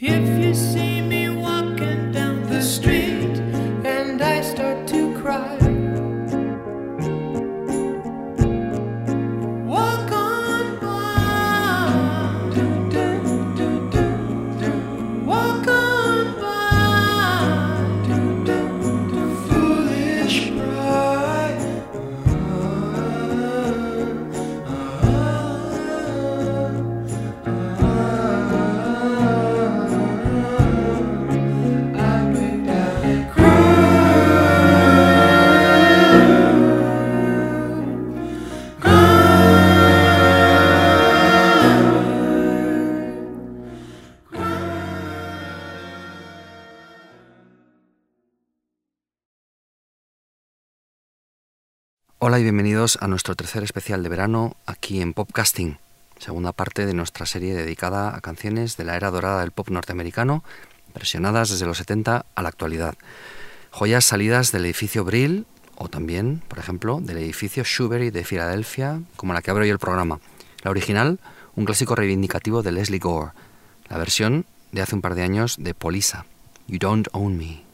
If you see Bienvenidos a nuestro tercer especial de verano aquí en Popcasting, segunda parte de nuestra serie dedicada a canciones de la era dorada del pop norteamericano, versionadas desde los 70 a la actualidad. Joyas salidas del edificio Brill o también, por ejemplo, del edificio Shuberry de Filadelfia, como la que abre hoy el programa. La original, un clásico reivindicativo de Leslie Gore. La versión de hace un par de años de Polisa, You Don't Own Me.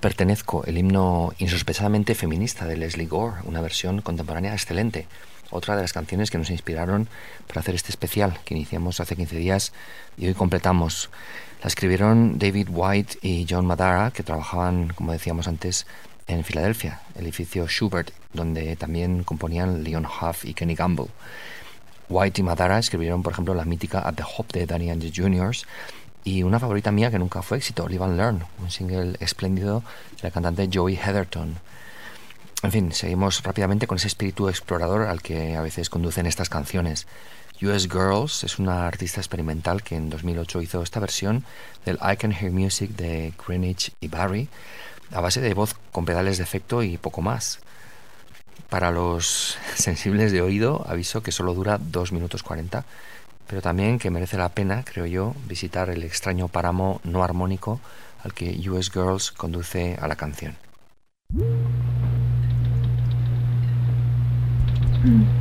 Pertenezco, el himno insospechadamente feminista de Leslie Gore, una versión contemporánea excelente. Otra de las canciones que nos inspiraron para hacer este especial que iniciamos hace 15 días y hoy completamos. La escribieron David White y John Madara, que trabajaban, como decíamos antes, en Filadelfia, el edificio Schubert, donde también componían Leon Huff y Kenny Gamble. White y Madara escribieron, por ejemplo, la mítica At the Hop de Danny and the Juniors y una favorita mía que nunca fue éxito, Live and Learn, un single espléndido de la cantante Joey Heatherton. En fin, seguimos rápidamente con ese espíritu explorador al que a veces conducen estas canciones. US Girls es una artista experimental que en 2008 hizo esta versión del I Can Hear Music de Greenwich y Barry a base de voz con pedales de efecto y poco más. Para los sensibles de oído, aviso que solo dura 2 minutos 40, pero también que merece la pena, creo yo, visitar el extraño páramo no armónico al que US Girls conduce a la canción. Mm.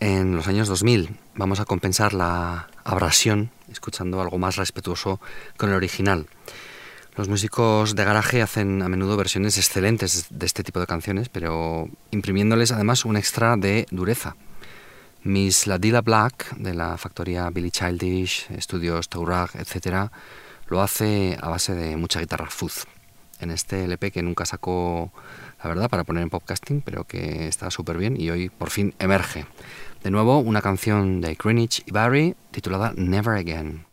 En los años 2000. Vamos a compensar la abrasión escuchando algo más respetuoso con el original. Los músicos de garaje hacen a menudo versiones excelentes de este tipo de canciones, pero imprimiéndoles además un extra de dureza. Miss Ladila Black, de la factoría Billy Childish, estudios Taurag, etc., lo hace a base de mucha guitarra fuzz. En este LP que nunca sacó la verdad, para poner en podcasting, pero que está súper bien y hoy por fin emerge. De nuevo, una canción de Greenwich y Barry titulada Never Again.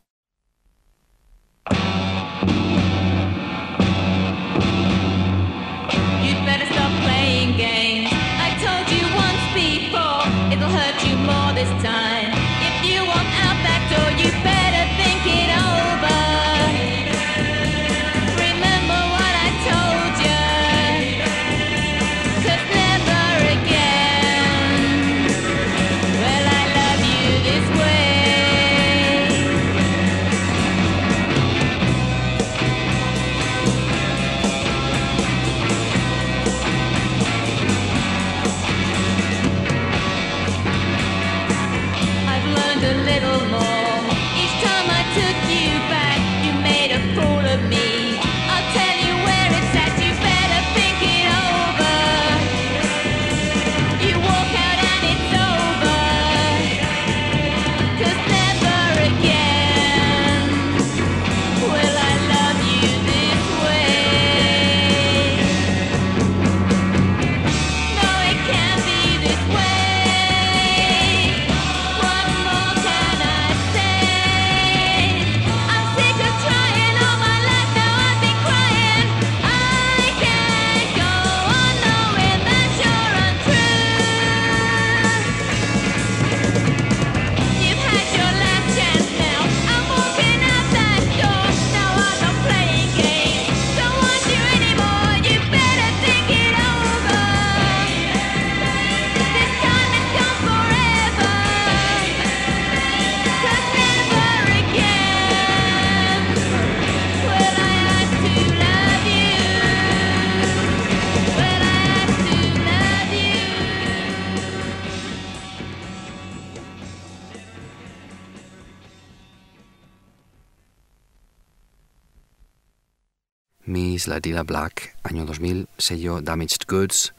Isla Dila Black, año 2000, sello Damaged Goods,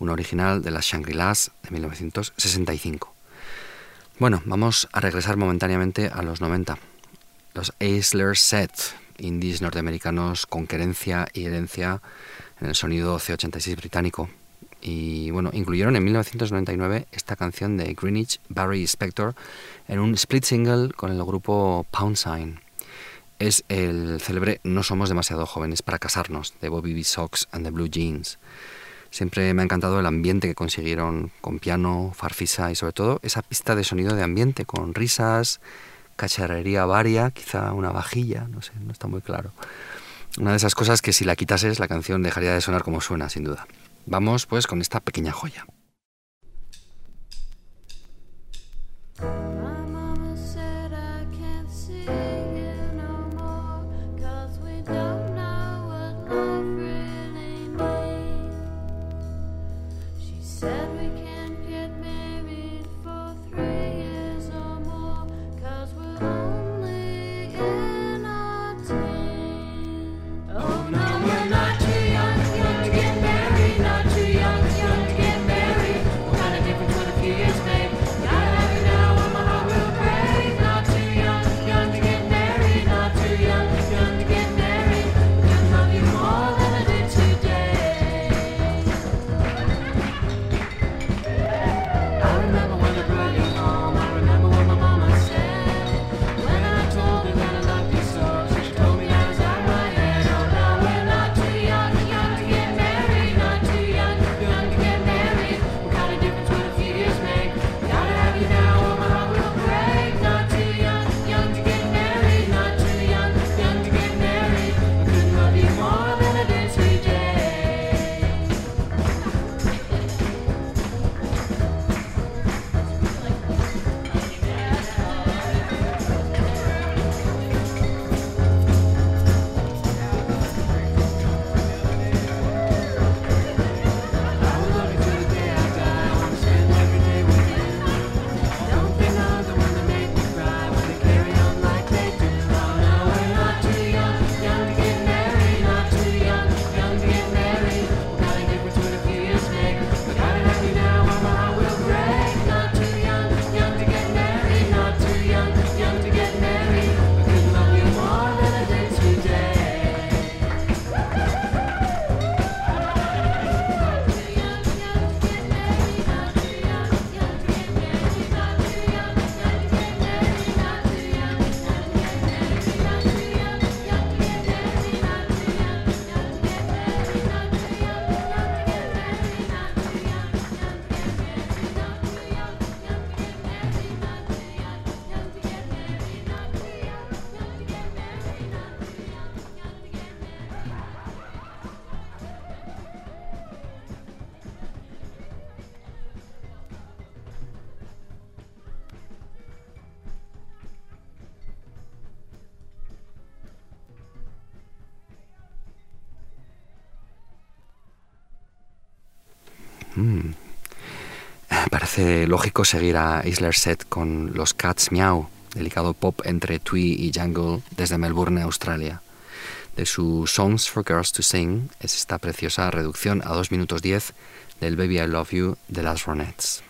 un original de las Shangri-Las de 1965. Bueno, vamos a regresar momentáneamente a los 90. Los Aisler Set, indies norteamericanos con querencia y herencia en el sonido C86 británico. Y bueno, incluyeron en 1999 esta canción de Greenwich Barry Spector en un split single con el grupo Pound Sign. Es el célebre No somos demasiado jóvenes para casarnos de Bobby B. Sox and the Blue Jeans. Siempre me ha encantado el ambiente que consiguieron con piano, farfisa y sobre todo esa pista de sonido de ambiente con risas, cacharrería varia, quizá una vajilla, no sé, no está muy claro. Una de esas cosas que si la quitases la canción dejaría de sonar como suena, sin duda. Vamos pues con esta pequeña joya. Lógico seguir a Isler Set con los Cats Meow, delicado pop entre twee y jungle desde Melbourne, Australia. De su Songs for Girls to Sing es esta preciosa reducción a 2 minutos 10 del Baby I Love You de las Ronettes.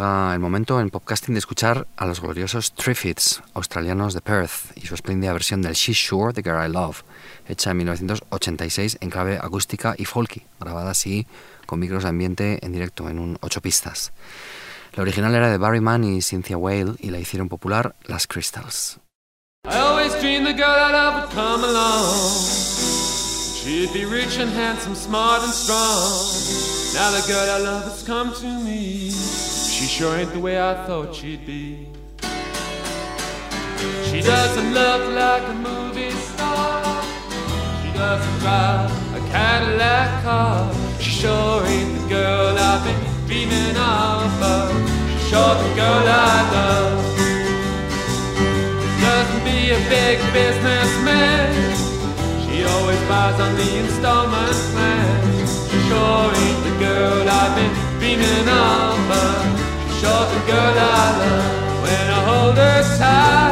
Llega el momento en podcasting de escuchar a los gloriosos Triffids, australianos de Perth, y su espléndida versión del She's Sure, The Girl I Love, hecha en 1986 en clave acústica y folky, grabada así con micros de ambiente en directo en un 8 pistas. La original era de Barry Mann y Cynthia Whale y la hicieron popular las Crystals. I always dreamed the girl I love would come along. She'd be rich and handsome, smart and strong. Now the girl I love has come to me. She sure ain't the way I thought she'd be. She doesn't look like a movie star. She doesn't drive a Cadillac car. She sure ain't the girl I've been dreaming of, but she's sure the girl I love doesn't be a big businessman. She always buys on the installment plan. She sure ain't the girl I've been dreaming of, but the girl I love. When I hold her tight,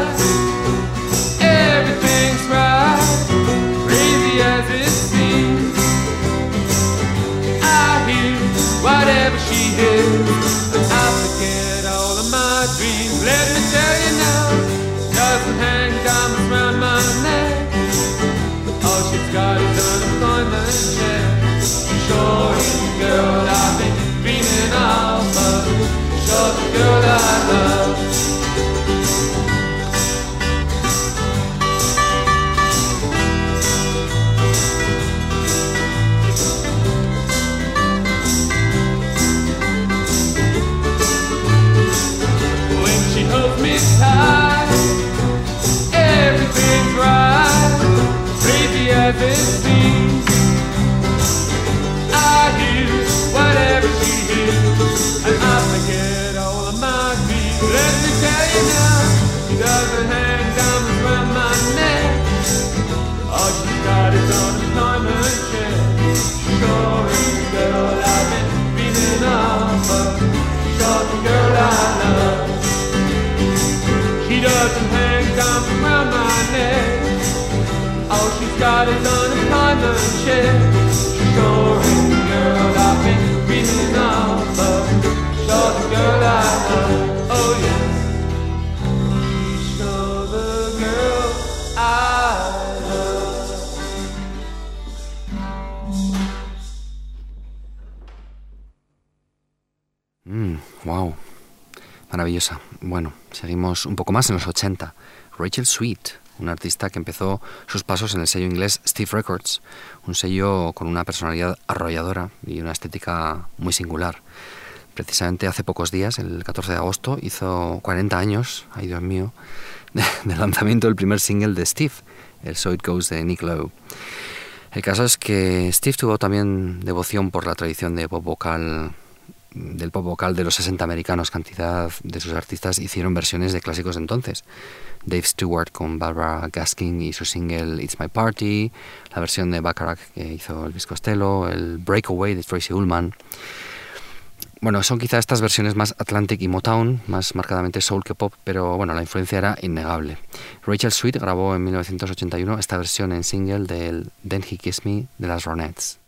sure the wow. Maravillosa. Bueno, seguimos un poco más en los 80. Rachel Sweet, una artista que empezó sus pasos en el sello inglés Steve Records, un sello con una personalidad arrolladora y una estética muy singular. Precisamente hace pocos días, el 14 de agosto, hizo 40 años, ay Dios mío, de, de lanzamiento del primer single de Steve, el So It Goes de Nick Lowe. El caso es que Steve tuvo también devoción por la tradición de pop vocal del pop vocal de los 60 americanos, cantidad de sus artistas hicieron versiones de clásicos de entonces. Dave Stewart con Barbara Gaskin y su single It's My Party, la versión de Bacharach que hizo Elvis Costello, el Breakaway de Tracy Ullman. Bueno, son quizá estas versiones más Atlantic y Motown, más marcadamente soul que pop, pero bueno, la influencia era innegable. Rachel Sweet grabó en 1981 esta versión en single del Then He Kissed Me de las Ronettes.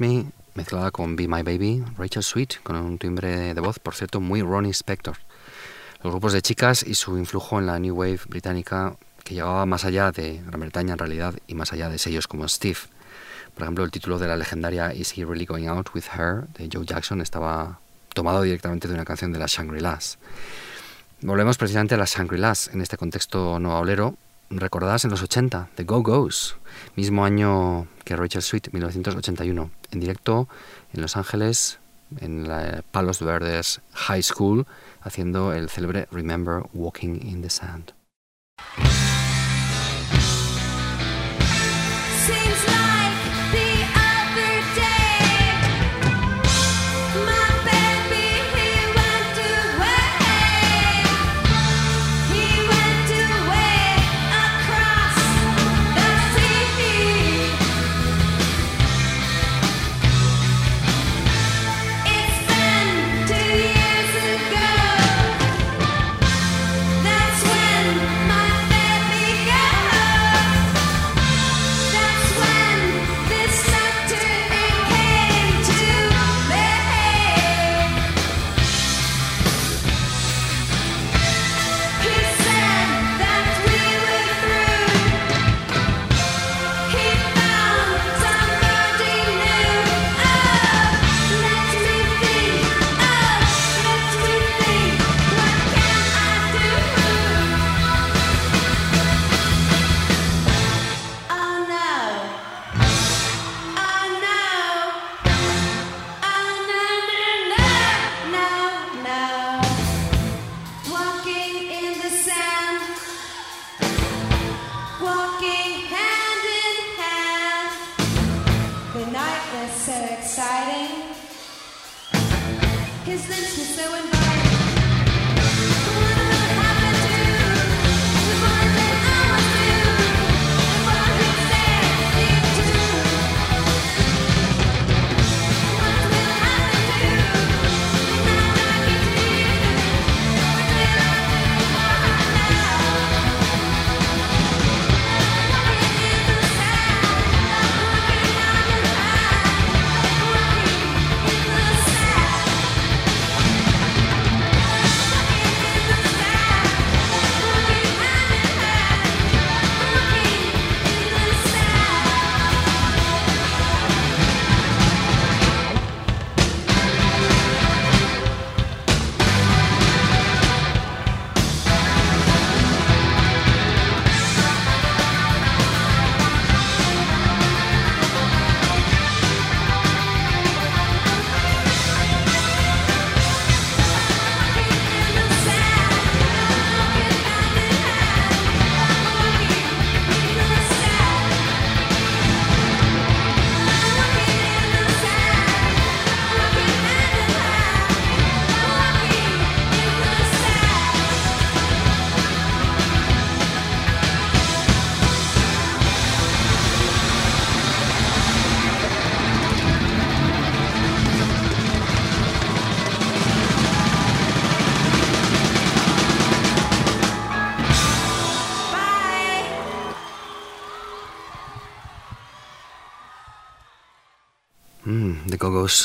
Me, mezclada con Be My Baby, Rachel Sweet, con un timbre de voz, por cierto, muy Ronnie Spector. Los grupos de chicas y su influjo en la New Wave británica que llegaba más allá de Gran Bretaña en realidad y más allá de sellos como Steve. Por ejemplo, el título de la legendaria Is He Really Going Out With Her de Joe Jackson estaba tomado directamente de una canción de las Shangri-Las. Volvemos precisamente a las Shangri-Las en este contexto olero, recordadas en los 80, The Go-Go's, mismo año que Rachel Sweet, 1981, en directo en Los Ángeles, en la Palos Verdes High School, haciendo el célebre Remember Walking in the Sand.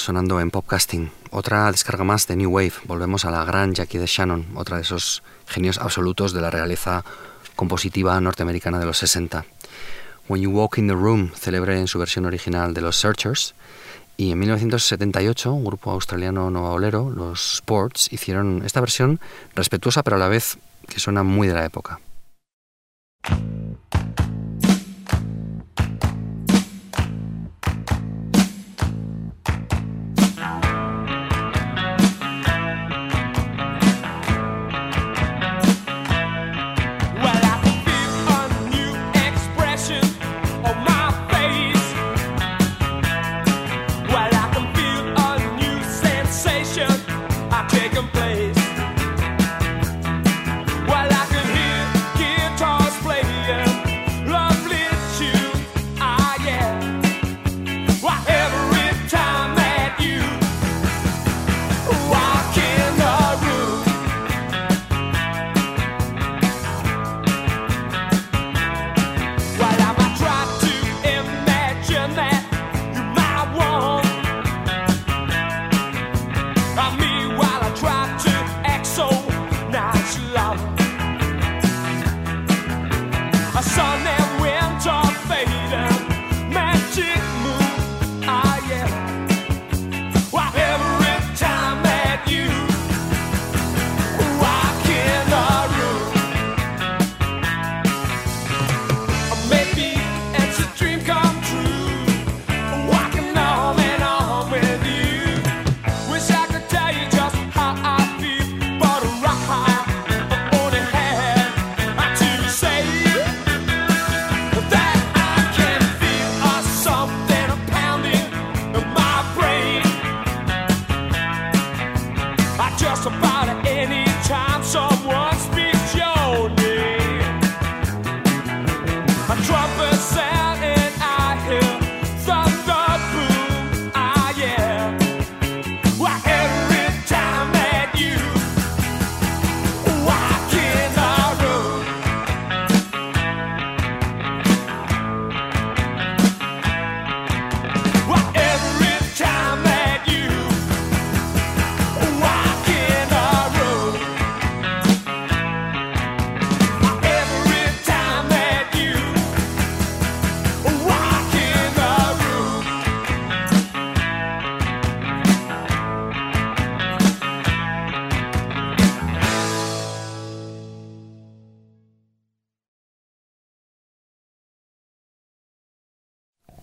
Sonando en Popcasting. Otra descarga más de New Wave. Volvemos a la gran Jackie de Shannon, otra de esos genios absolutos de la realeza compositiva norteamericana de los 60. When You Walk in the Room, celebre en su versión original de los Searchers. Y en 1978, un grupo australiano novaolero, los Sports, hicieron esta versión respetuosa, pero a la vez que suena muy de la época.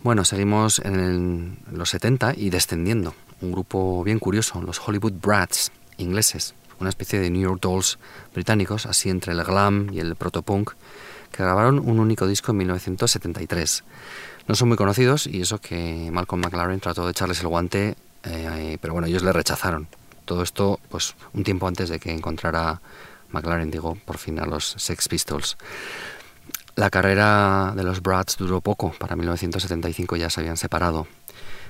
Bueno, seguimos en los 70 y descendiendo. Un grupo bien curioso, los Hollywood Brats, ingleses, una especie de New York Dolls británicos, así entre el glam y el protopunk, que grabaron un único disco en 1973. No son muy conocidos y eso que Malcolm McLaren trató de echarles el guante, eh, pero bueno, ellos le rechazaron. Todo esto, pues, un tiempo antes de que encontrara McLaren, digo, por fin a los Sex Pistols. La carrera de los Brats duró poco, para 1975 ya se habían separado.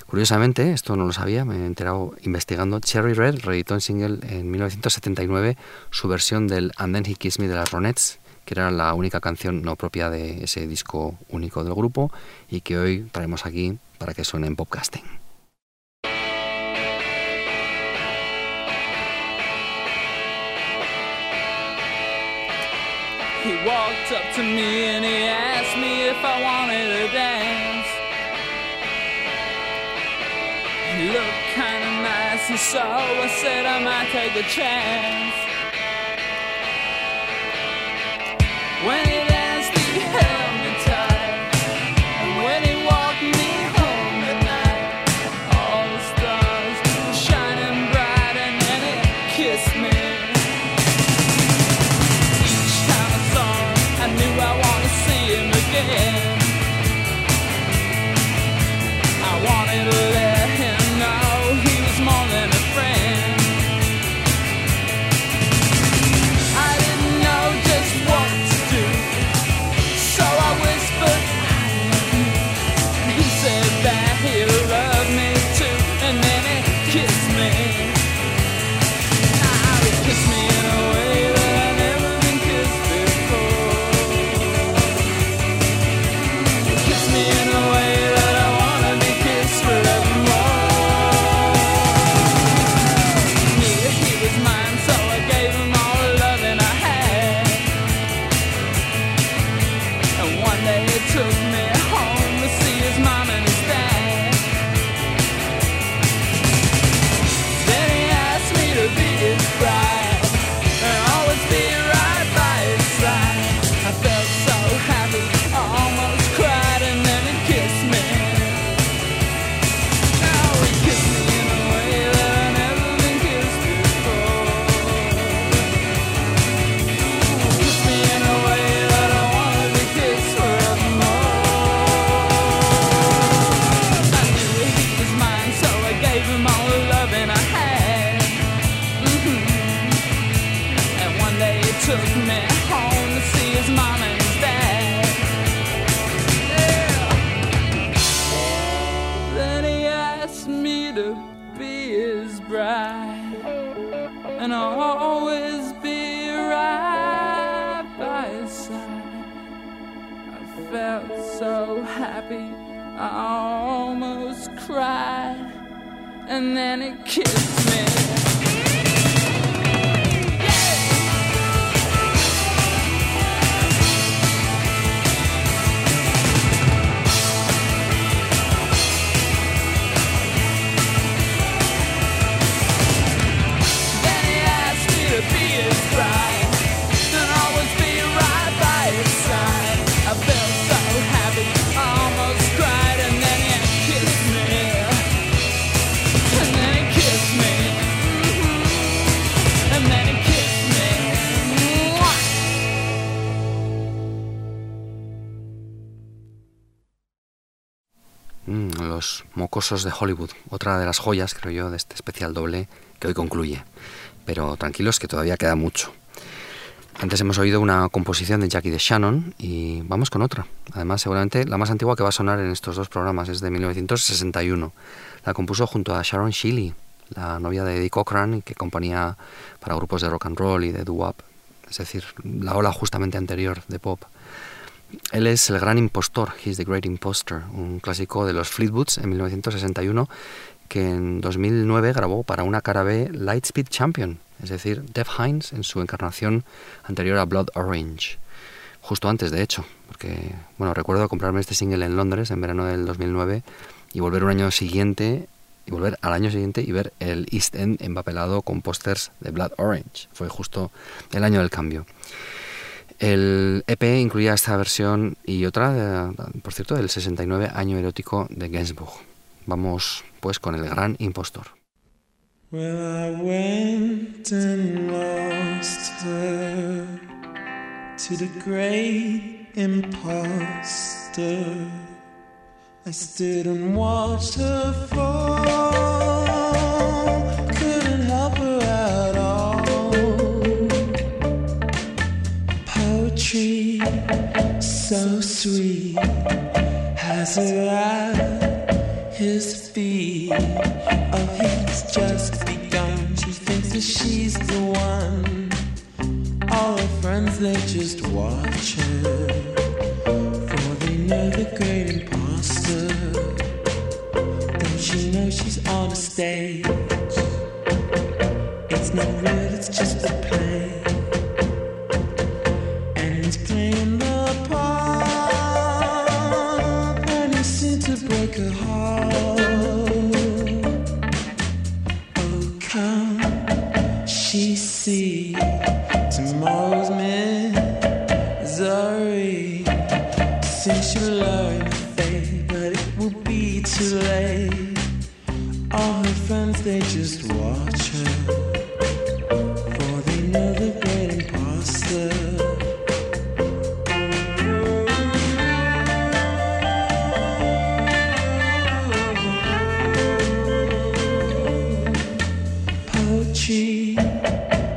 Curiosamente, esto no lo sabía, me he enterado investigando, Cherry Red reeditó en single en 1979 su versión del And Then He Kissed Me de las Ronettes, que era la única canción no propia de ese disco único del grupo y que hoy traemos aquí para que suene en podcasting. He walked up to me and he asked me if I wanted to dance. He looked kinda nice and so I said I might take a chance. When he mocosos de Hollywood, otra de las joyas, creo yo, de este especial doble que hoy concluye. Pero tranquilos que todavía queda mucho. Antes hemos oído una composición de Jackie de Shannon y vamos con otra. Además, seguramente la más antigua que va a sonar en estos dos programas es de 1961. La compuso junto a Sharon Shealy, la novia de Eddie Cochran, que componía para grupos de rock and roll y de doo-wop, es decir, la ola justamente anterior de pop. Él es el gran impostor, He's the Great Imposter, un clásico de los Fleetwoods en 1961 que en 2009 grabó para una cara B Lightspeed Champion, es decir, Def Hines en su encarnación anterior a Blood Orange. Justo antes, de hecho, porque, bueno, recuerdo comprarme este single en Londres en verano del 2009 y volver un año siguiente y volver al año siguiente y ver el East End empapelado con pósters de Blood Orange. Fue justo el año del cambio. El EP incluía esta versión y otra, por cierto, del 69 año erótico de Gainsbourg. Vamos pues con el gran impostor. Sweet has her his feet. Oh, he's just begun. She thinks that she's the one. All her friends, they just watch her. For they know the great imposter. Don't you know she's on a stage? It's not real, it's just a play. They just watch her. For they know the great imposter. Poetry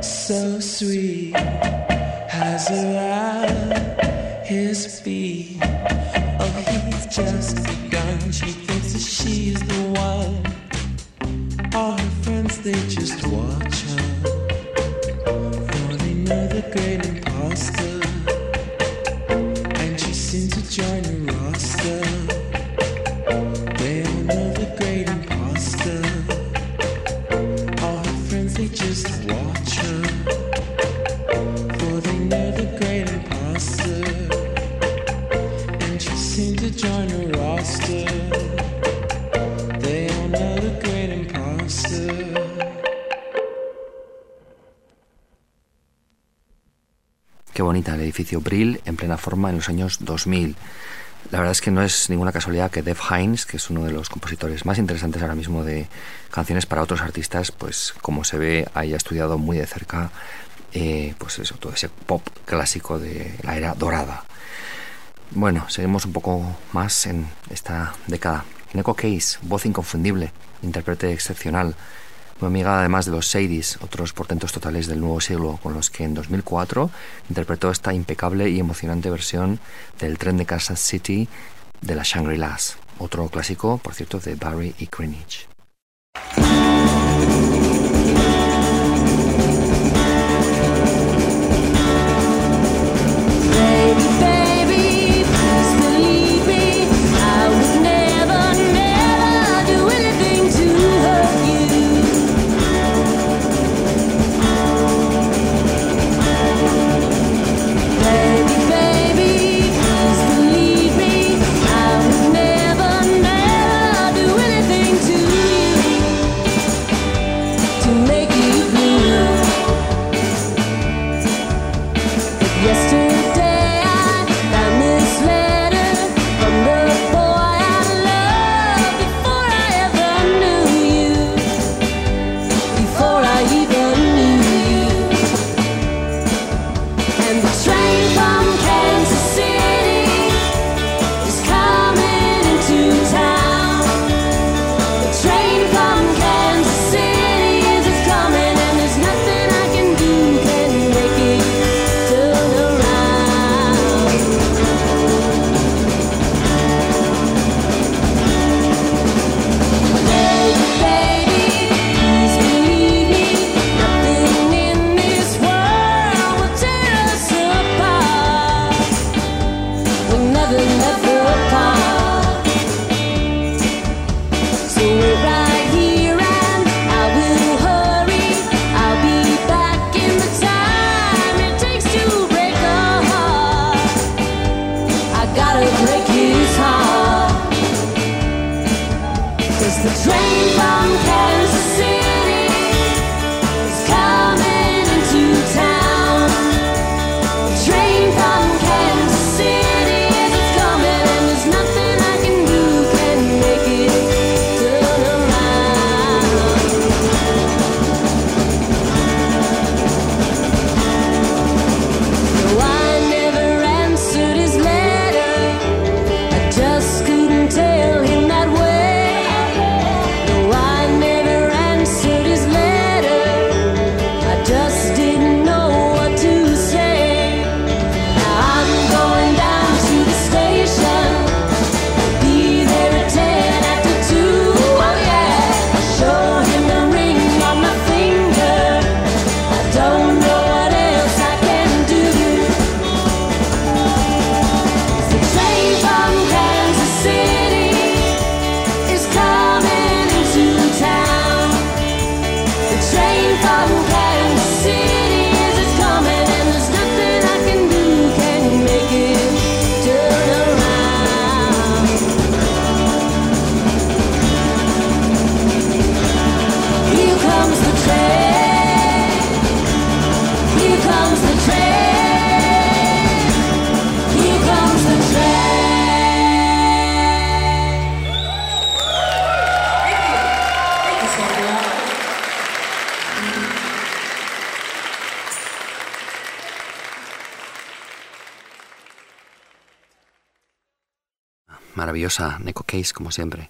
so sweet has at his feet. Oh, he's just begun. She thinks that she is the one. They just watch her. Great imposter. And she seems to join Qué bonita el edificio Brill en plena forma en los años 2000. La verdad es que no es ninguna casualidad que Dev Hines, que es uno de los compositores más interesantes ahora mismo de canciones para otros artistas, pues como se ve haya estudiado muy de cerca, eh, pues eso, todo ese pop clásico de la era dorada. Bueno, seguimos un poco más en esta década. Neko Case, voz inconfundible, intérprete excepcional, muy amiga además de los Sadies, otros portentos totales del nuevo siglo, con los que en 2004 interpretó esta impecable y emocionante versión del tren de Kansas City de la Shangri-Las, otro clásico, por cierto, de Barry y Greenwich. Maravillosa Neko Case, como siempre.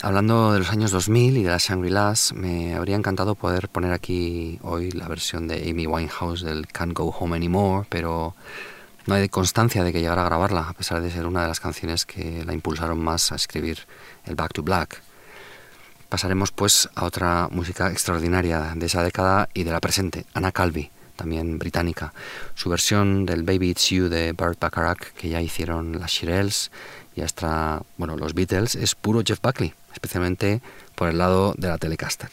Hablando de los años 2000 y de las Shangri-Las, me habría encantado poder poner aquí hoy la versión de Amy Winehouse del Can't Go Home Anymore, pero no hay constancia de que llegara a grabarla, a pesar de ser una de las canciones que la impulsaron más a escribir el Back to Black. Pasaremos pues a otra música extraordinaria de esa década y de la presente, Anna Calvi, también británica. Su versión del Baby It's You de Burt Bacharach, que ya hicieron las Shirelles y hasta bueno, los Beatles, es puro Jeff Buckley, especialmente por el lado de la Telecaster.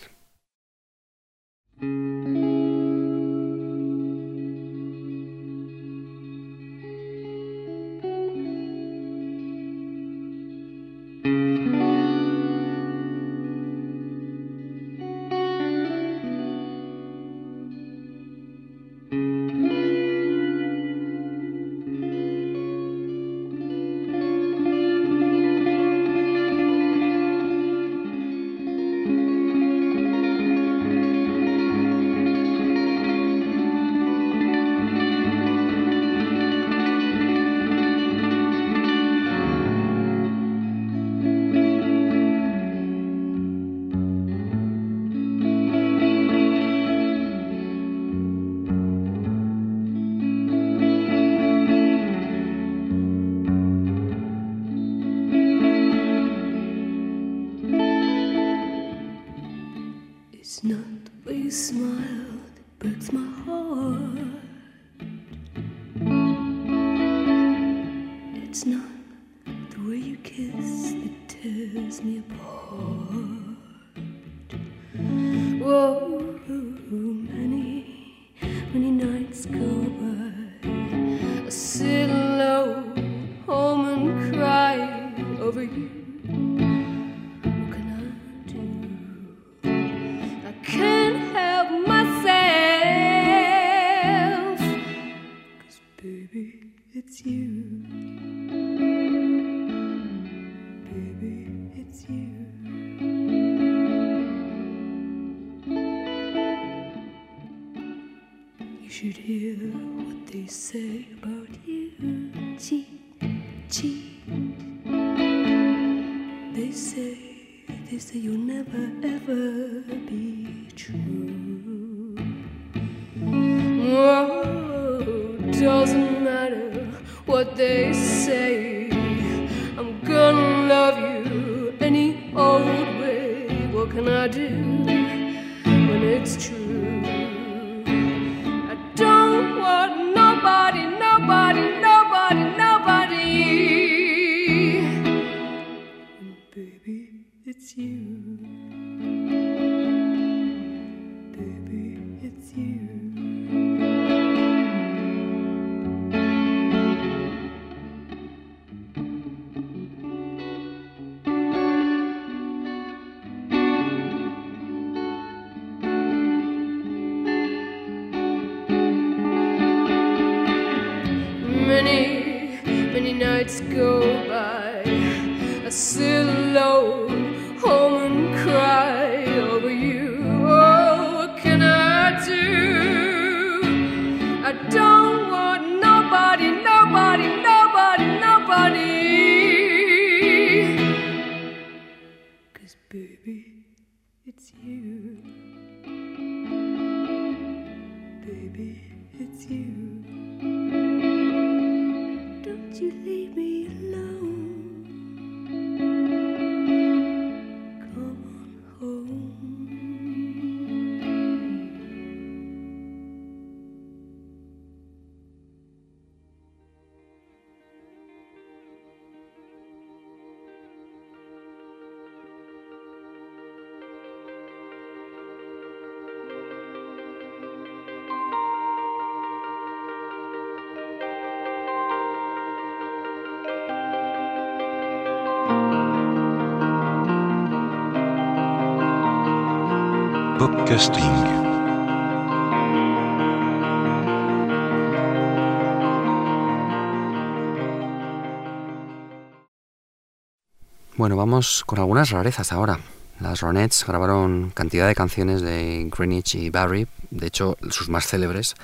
Bueno, vamos con algunas rarezas ahora. Las Ronettes grabaron cantidad de canciones de Greenwich y Barry, de hecho sus más célebres,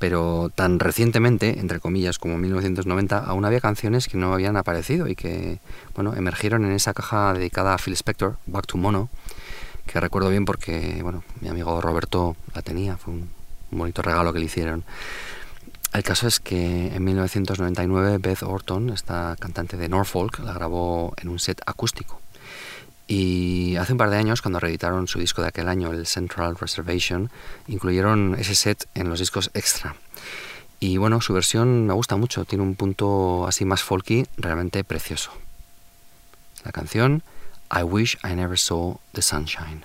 pero tan recientemente, entre comillas, como 1990, aún había canciones que no habían aparecido y que, bueno, emergieron en esa caja dedicada a Phil Spector, Back to Mono, que recuerdo bien porque, bueno, mi amigo Roberto la tenía, fue un, un bonito regalo que le hicieron. El caso es que en 1999 Beth Orton, esta cantante de Norfolk, la grabó en un set acústico. Y hace un par de años, cuando reeditaron su disco de aquel año, el Central Reservation, incluyeron ese set en los discos extra. Y bueno, su versión me gusta mucho, tiene un punto así más folky, realmente precioso. La canción I Wish I Never Saw the Sunshine.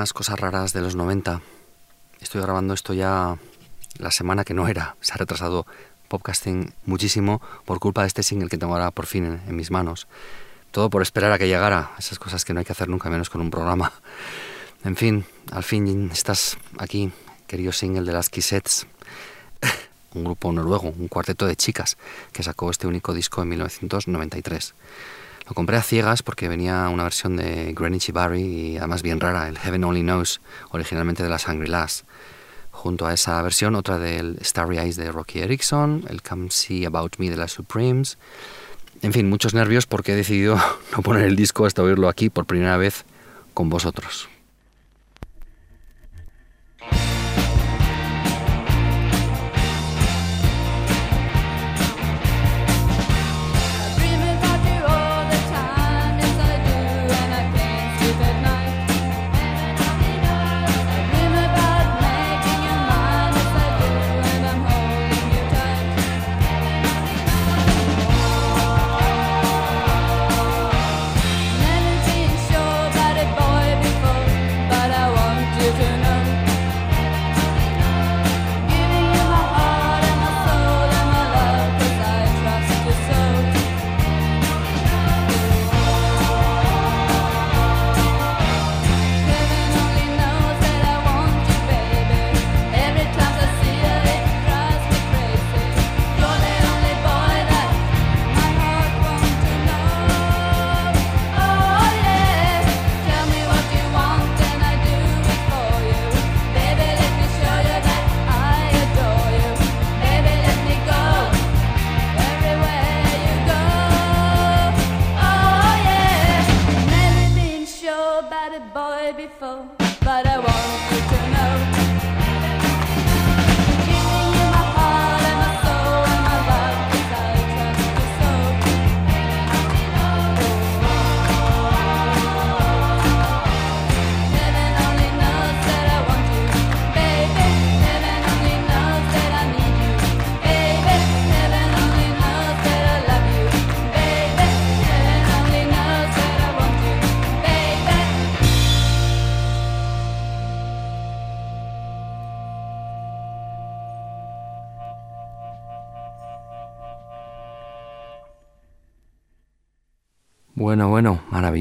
Más cosas raras de los 90. Estoy grabando esto ya la semana que no era. Se ha retrasado podcasting muchísimo por culpa de este single que tengo ahora por fin en, en mis manos. Todo por esperar a que llegara. Esas cosas que no hay que hacer nunca menos con un programa. En fin, al fin estás aquí, querido single de las Kisets. un grupo noruego, un cuarteto de chicas que sacó este único disco en 1993. Lo compré a ciegas porque venía una versión de Greenwich y Barry y además bien rara, el Heaven Only Knows, originalmente de las Shangri-Las. Junto a esa versión, otra del Starry Eyes de Rocky Erickson, el Come See About Me de las Supremes. En fin, muchos nervios porque he decidido no poner el disco hasta oírlo aquí por primera vez con vosotros.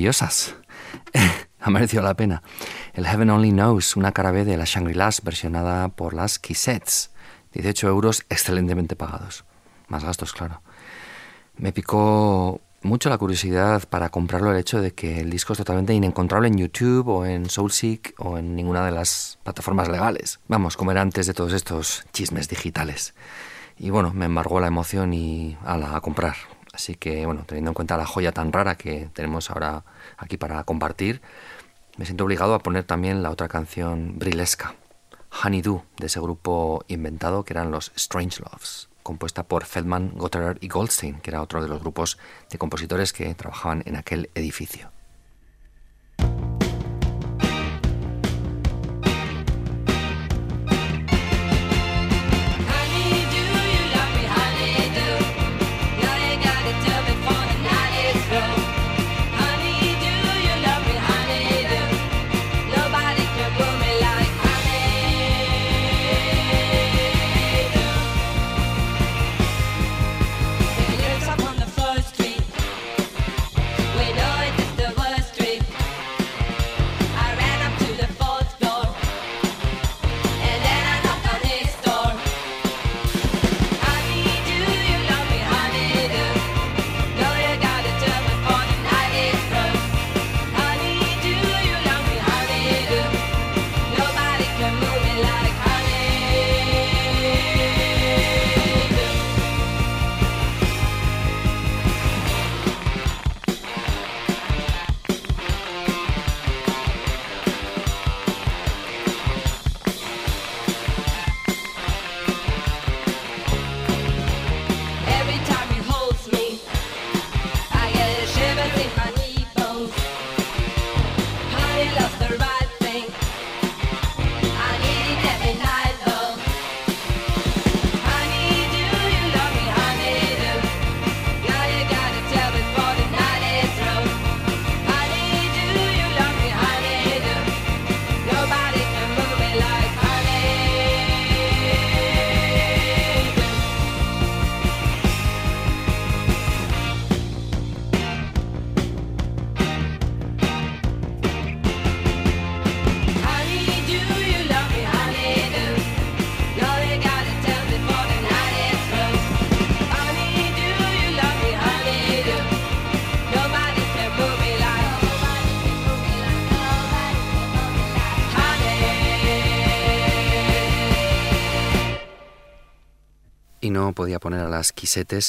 Maravillosas. ha merecido la pena. El Heaven Only Knows, una cara B de las Shangri-Las versionada por las Kisets. 18 euros excelentemente pagados. Más gastos, claro. Me picó mucho la curiosidad para comprarlo el hecho de que el disco es totalmente inencontrable en YouTube o en Soulseek o en ninguna de las plataformas legales. Vamos, como era antes de todos estos chismes digitales. Y bueno, me embargó la emoción y ala, a comprar. Así que, bueno, teniendo en cuenta la joya tan rara que tenemos ahora aquí para compartir, me siento obligado a poner también la otra canción brilesca, Honeydew, de ese grupo inventado que eran los Strange Loves, compuesta por Feldman, Gotterer y Goldstein, que era otro de los grupos de compositores que trabajaban en aquel edificio.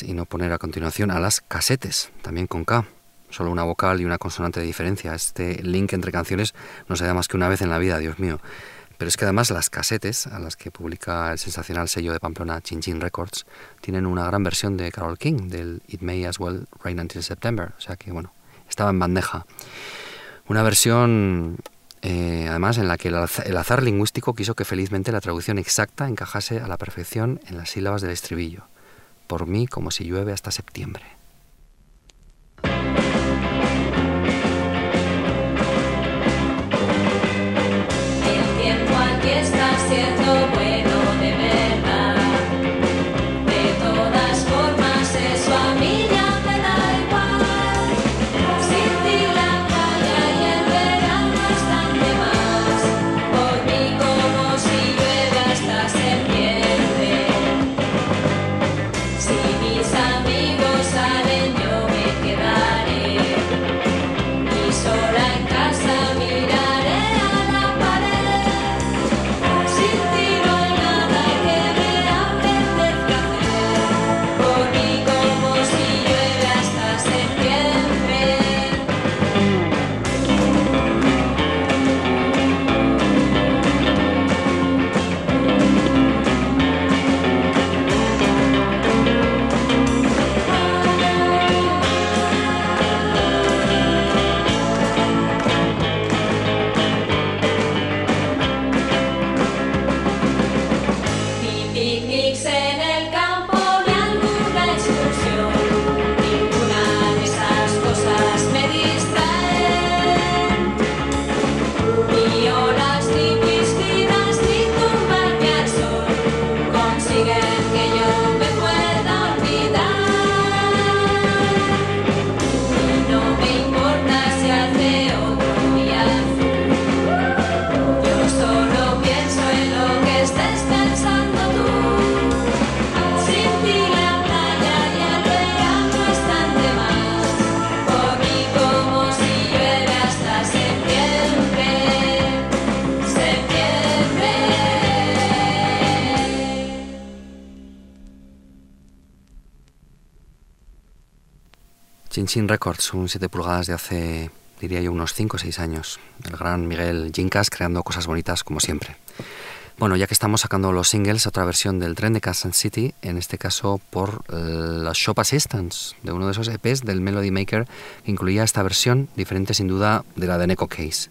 Y no poner a continuación a las casetes, también con K. Solo una vocal y una consonante de diferencia. Este link entre canciones no se da más que una vez en la vida, Dios mío. Pero es que además las casetes, a las que publica el sensacional sello de Pamplona Chin Chin Records, tienen una gran versión de Carol King, del It May As Well Rain Until September. O sea que, bueno, estaba en bandeja. Una versión, eh, además, en la que el azar lingüístico quiso que felizmente la traducción exacta encajase a la perfección en las sílabas del estribillo. Por mí, como si llueve hasta septiembre. Chin Chin Records, un 7 pulgadas de hace, diría yo, unos 5 o 6 años. El gran Miguel Jincas creando cosas bonitas como siempre. Bueno, ya que estamos sacando los singles, otra versión del tren de Kansas City, en este caso por eh, los Shop Assistants, de uno de esos EPs del Melody Maker, que incluía esta versión, diferente sin duda de la de Neko Case.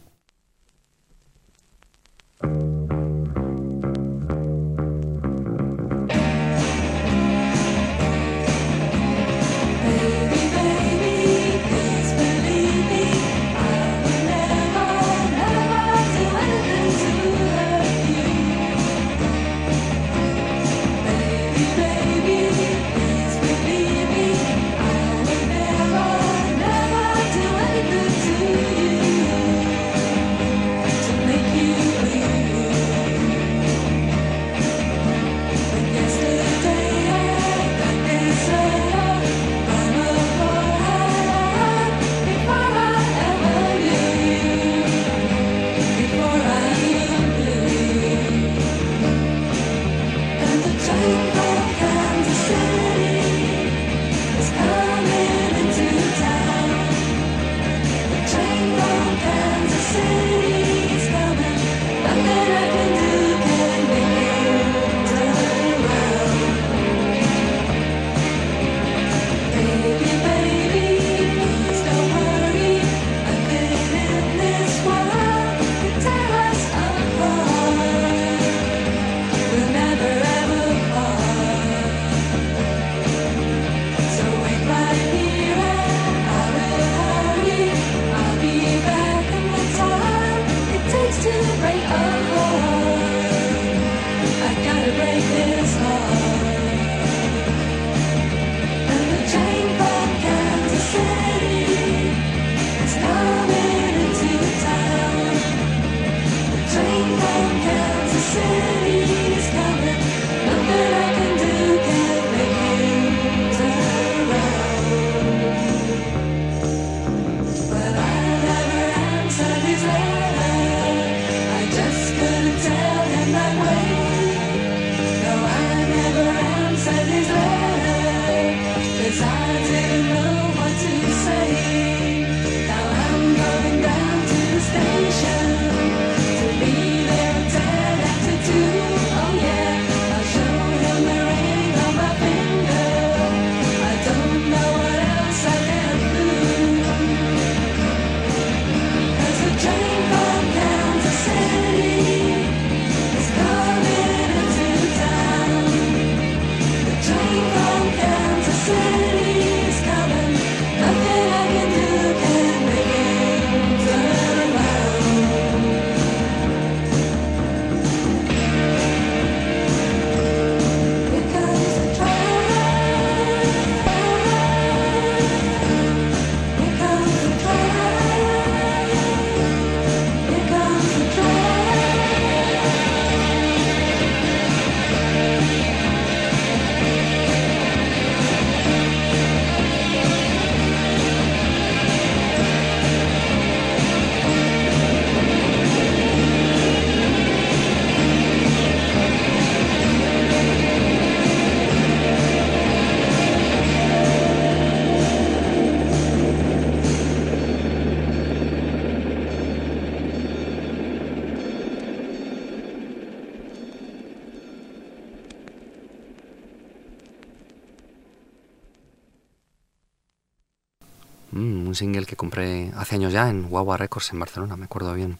Single que compré hace años ya en Wawa Records en Barcelona, me acuerdo bien.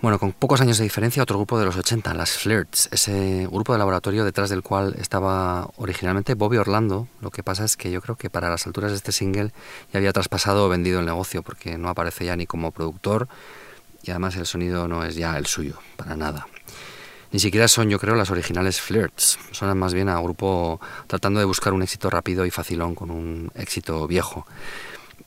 Bueno, con pocos años de diferencia, otro grupo de los 80, las Flirts, ese grupo de laboratorio detrás del cual estaba originalmente Bobby Orlando. Lo que pasa es que yo creo que para las alturas de este single ya había traspasado o vendido el negocio, porque no aparece ya ni como productor y además el sonido no es ya el suyo, para nada. Ni siquiera son, yo creo, las originales Flirts. Suenan más bien a grupo tratando de buscar un éxito rápido y facilón con un éxito viejo.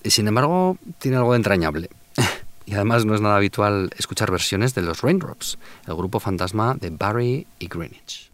Y sin embargo, tiene algo de entrañable. Y además no es nada habitual escuchar versiones de los Raindrops, el grupo fantasma de Barry y Greenwich.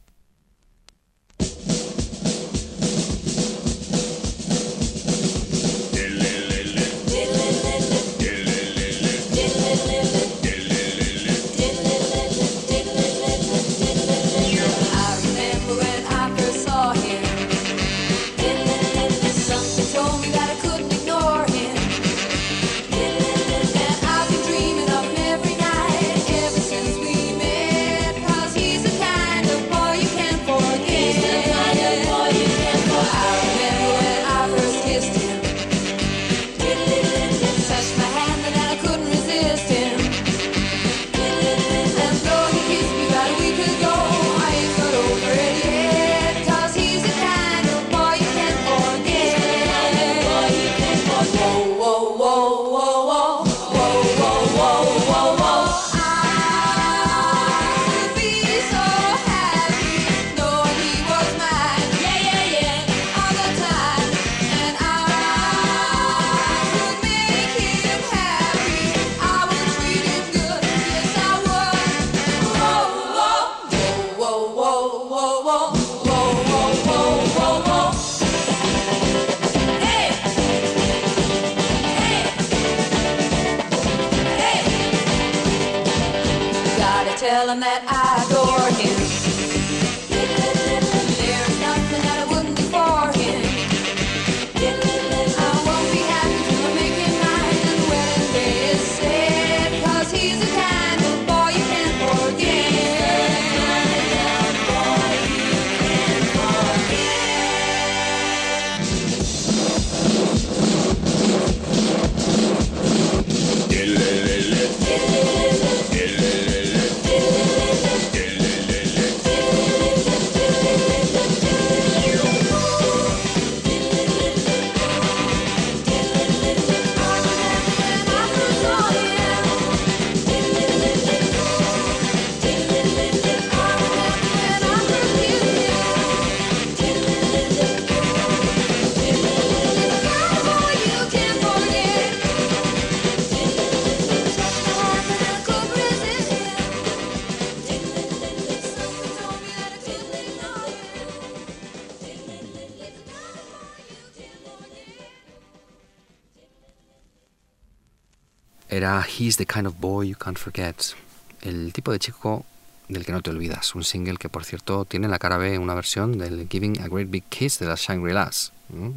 He's the Kind of Boy You Can't Forget, el tipo de chico del que no te olvidas. Un single que, por cierto, tiene en la cara B una versión del Giving a Great Big Kiss de las Shangri-Las,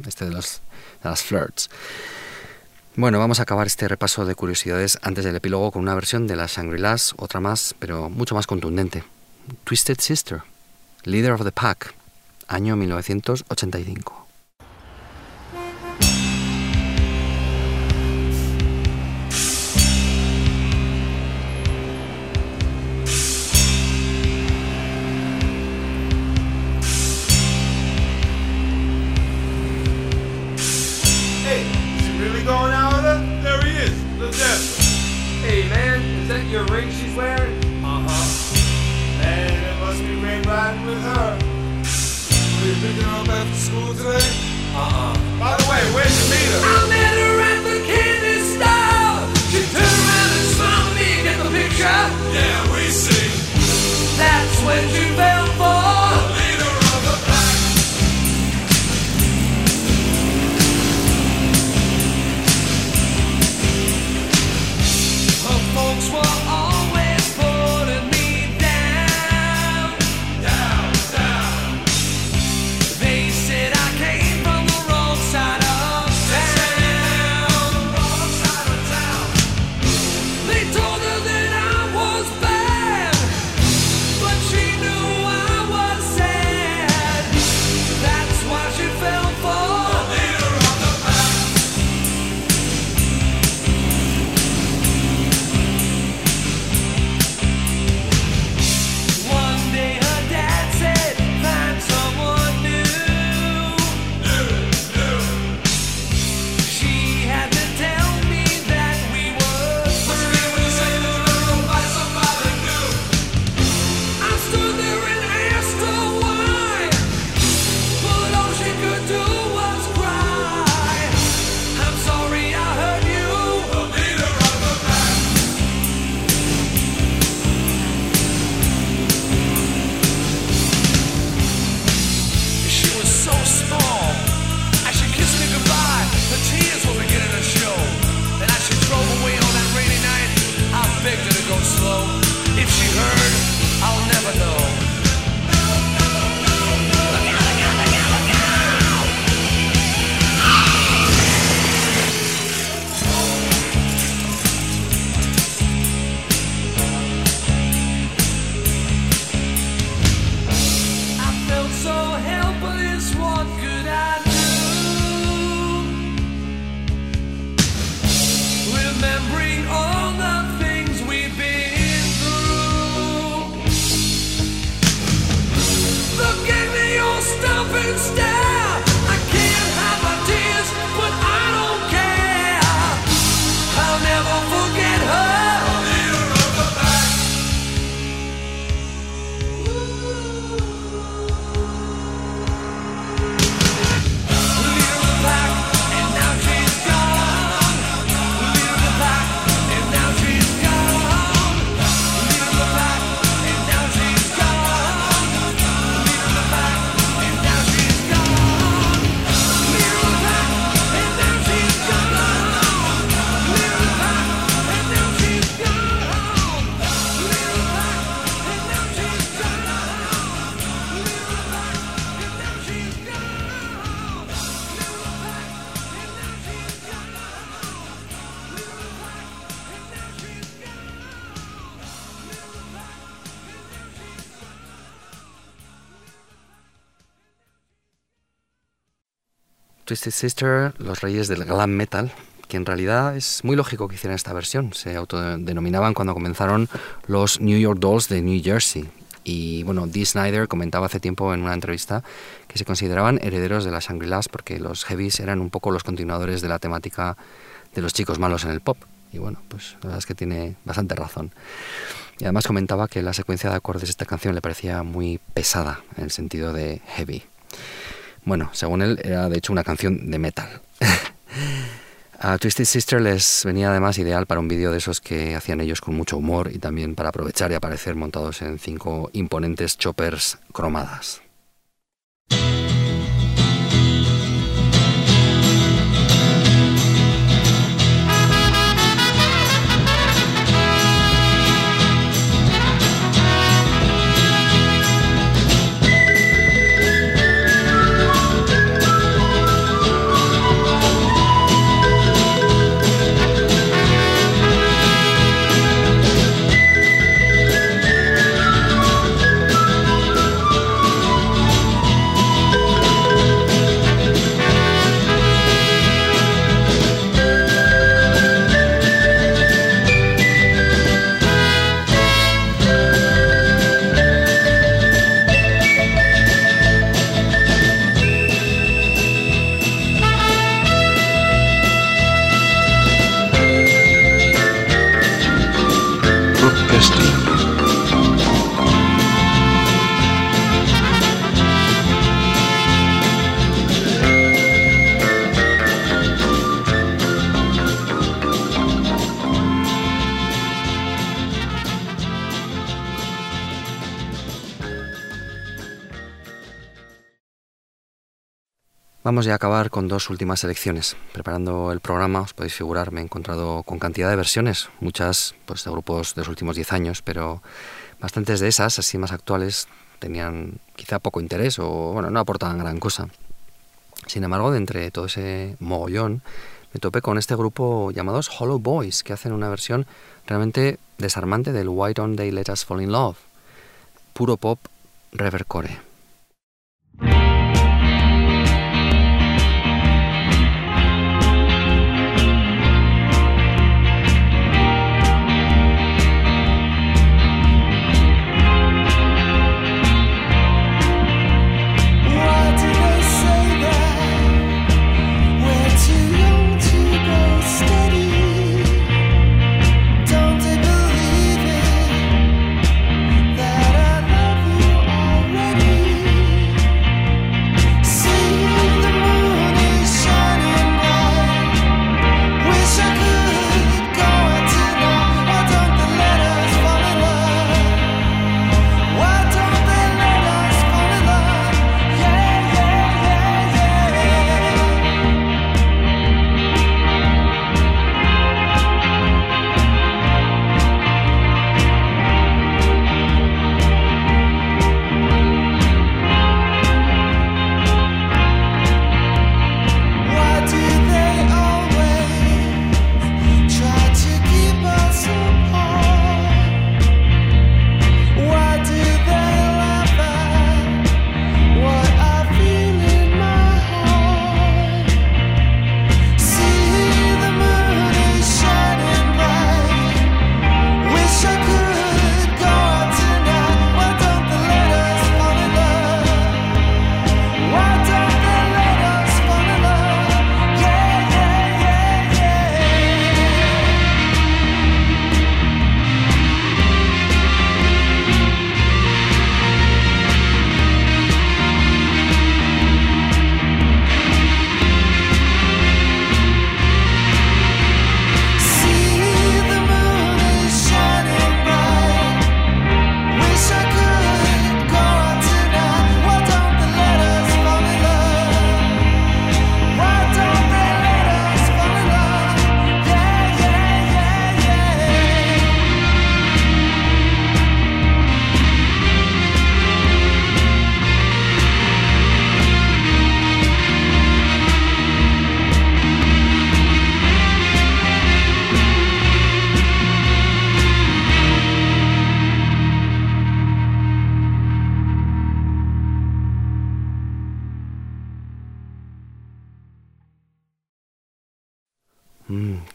este de, los, de las Flirts. Bueno, vamos a acabar este repaso de curiosidades antes del epílogo con una versión de las Shangri-Las, otra más, pero mucho más contundente. Twisted Sister, Leader of the Pack, año 1985. He is, the devil. Hey man, is that your ring she's wearing? Uh-huh. Man, it must be great riding with her. Were you picking her up after school today? Uh-uh. By the way, where'd you meet her? I met her at the candy store. She turned around and smiled at me. Get the picture? Yeah, we see. That's when she Twisted Sister, los reyes del glam metal, que en realidad es muy lógico que hicieran esta versión. Se autodenominaban cuando comenzaron los New York Dolls de New Jersey. Y bueno, Dee Snyder comentaba hace tiempo en una entrevista que se consideraban herederos de las Shangri-Las porque los heavies eran un poco los continuadores de la temática de los chicos malos en el pop. Y bueno, pues la verdad es que tiene bastante razón. Y además comentaba que la secuencia de acordes de esta canción le parecía muy pesada en el sentido de heavy. Bueno, según él, era de hecho una canción de metal. A Twisted Sister les venía además ideal para un vídeo de esos que hacían ellos con mucho humor y también para aprovechar y aparecer montados en cinco imponentes choppers cromadas. Vamos ya a acabar con dos últimas selecciones. Preparando el programa, os podéis figurar, me he encontrado con cantidad de versiones, muchas pues, de grupos de los últimos 10 años, pero bastantes de esas, así más actuales, tenían quizá poco interés o bueno, no aportaban gran cosa. Sin embargo, de entre todo ese mogollón, me topé con este grupo llamados Hollow Boys, que hacen una versión realmente desarmante del Why Don't They Let Us Fall in Love. Puro pop revercore.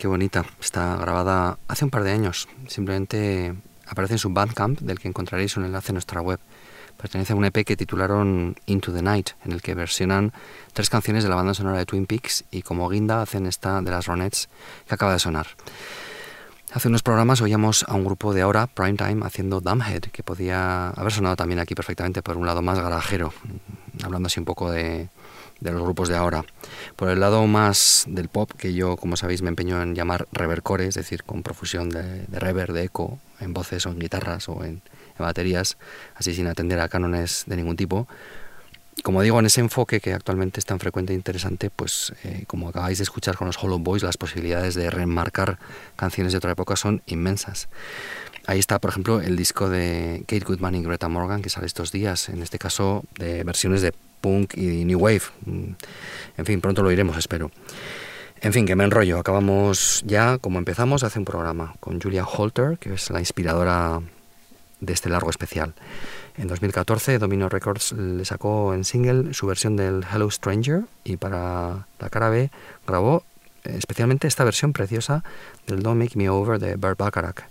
Bonita. Está grabada hace un par de años. Simplemente aparece en su Bandcamp, del que encontraréis un enlace en nuestra web. Pertenece a un EP que titularon Into the Night, en el que versionan tres canciones de la banda sonora de Twin Peaks y como guinda hacen esta de las Ronettes que acaba de sonar. Hace unos programas oíamos a un grupo de ahora, Primetime, haciendo Dumbhead, que podía haber sonado también aquí perfectamente por un lado más garajero, hablando así un poco de, de los grupos de ahora. Por el lado más del pop, que yo, como sabéis, me empeño en llamar revercore, es decir, con profusión de, de de eco, en voces o en guitarras o en, en baterías, así sin atender a cánones de ningún tipo. Como digo, en ese enfoque que actualmente es tan frecuente e interesante, pues eh, como acabáis de escuchar con los Hollow Boys, las posibilidades de remarcar canciones de otra época son inmensas. Ahí está, por ejemplo, el disco de Kate Goodman y Greta Morgan que sale estos días, en este caso de versiones de punk y new wave. Mm, En fin, pronto lo iremos, espero. En fin, que me enrollo. Acabamos ya, como empezamos, hace un programa con Julia Holter, que es la inspiradora de este largo especial. En 2014, Domino Records le sacó en single su versión del Hello Stranger y para la cara B grabó eh, especialmente esta versión preciosa del Don't Make Me Over de Burt Bacharach.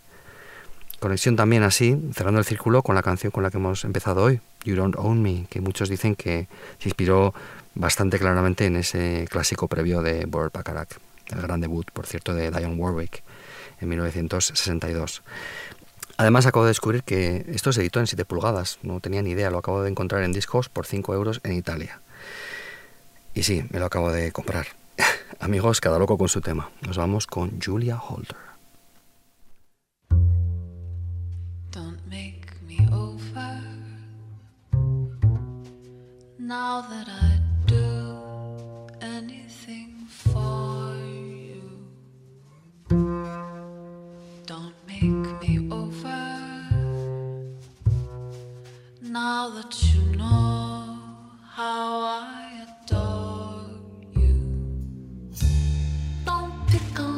Conexión también así, cerrando el círculo con la canción con la que hemos empezado hoy, You Don't Own Me, que muchos dicen que se inspiró bastante claramente en ese clásico previo de Burt Bacharach, el gran debut, por cierto, de Dionne Warwick en 1962. Además acabo de descubrir que esto se editó en 7 pulgadas, no tenía ni idea, lo acabo de encontrar en discos por 5 euros en Italia. Y sí, me lo acabo de comprar. Amigos, cada loco con su tema. Nos vamos con Julia Holter. Now that I do anything for you. Don't make me over now that you know how I adore you. Don't pick on